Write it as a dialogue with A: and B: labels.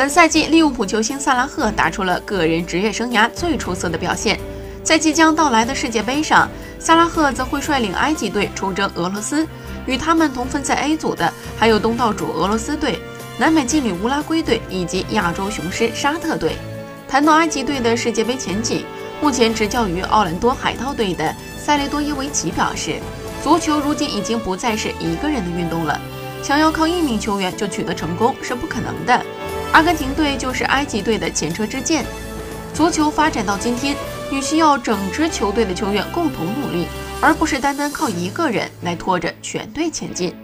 A: 本赛季，利物浦球星萨拉赫打出了个人职业生涯最出色的表现。在即将到来的世界杯上，萨拉赫则会率领埃及队出征俄罗斯。与他们同分在 A 组的还有东道主俄罗斯队、南美劲旅乌拉圭队以及亚洲雄狮沙特队。谈到埃及队的世界杯前景，目前执教于奥兰多海盗队的塞雷多耶维奇表示：“足球如今已经不再是一个人的运动了，想要靠一名球员就取得成功是不可能的。阿根廷队就是埃及队的前车之鉴。足球发展到今天，你需要整支球队的球员共同努力。”而不是单单靠一个人来拖着全队前进。